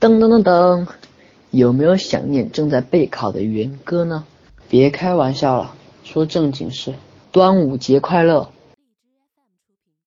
噔噔噔噔，有没有想念正在备考的元哥呢？别开玩笑了，说正经事。端午节快乐！